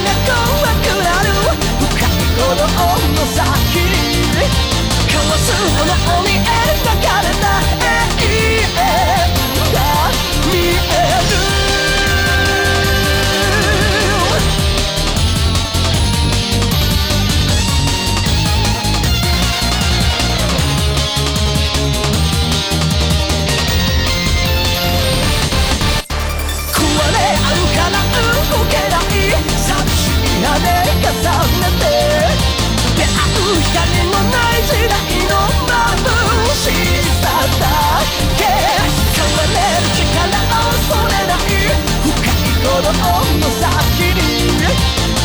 ことが怖くなる。深い鼓動の先かわすものに。何もない時代の眩しさだけ変われる力を恐れない深い鼓動の先に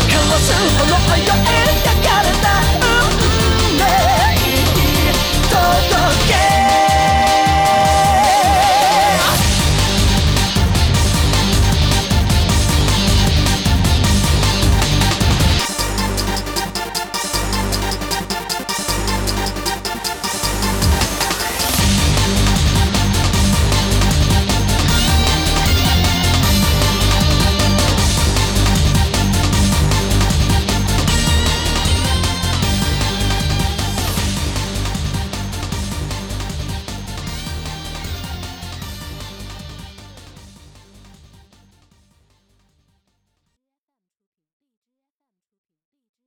交わすものよ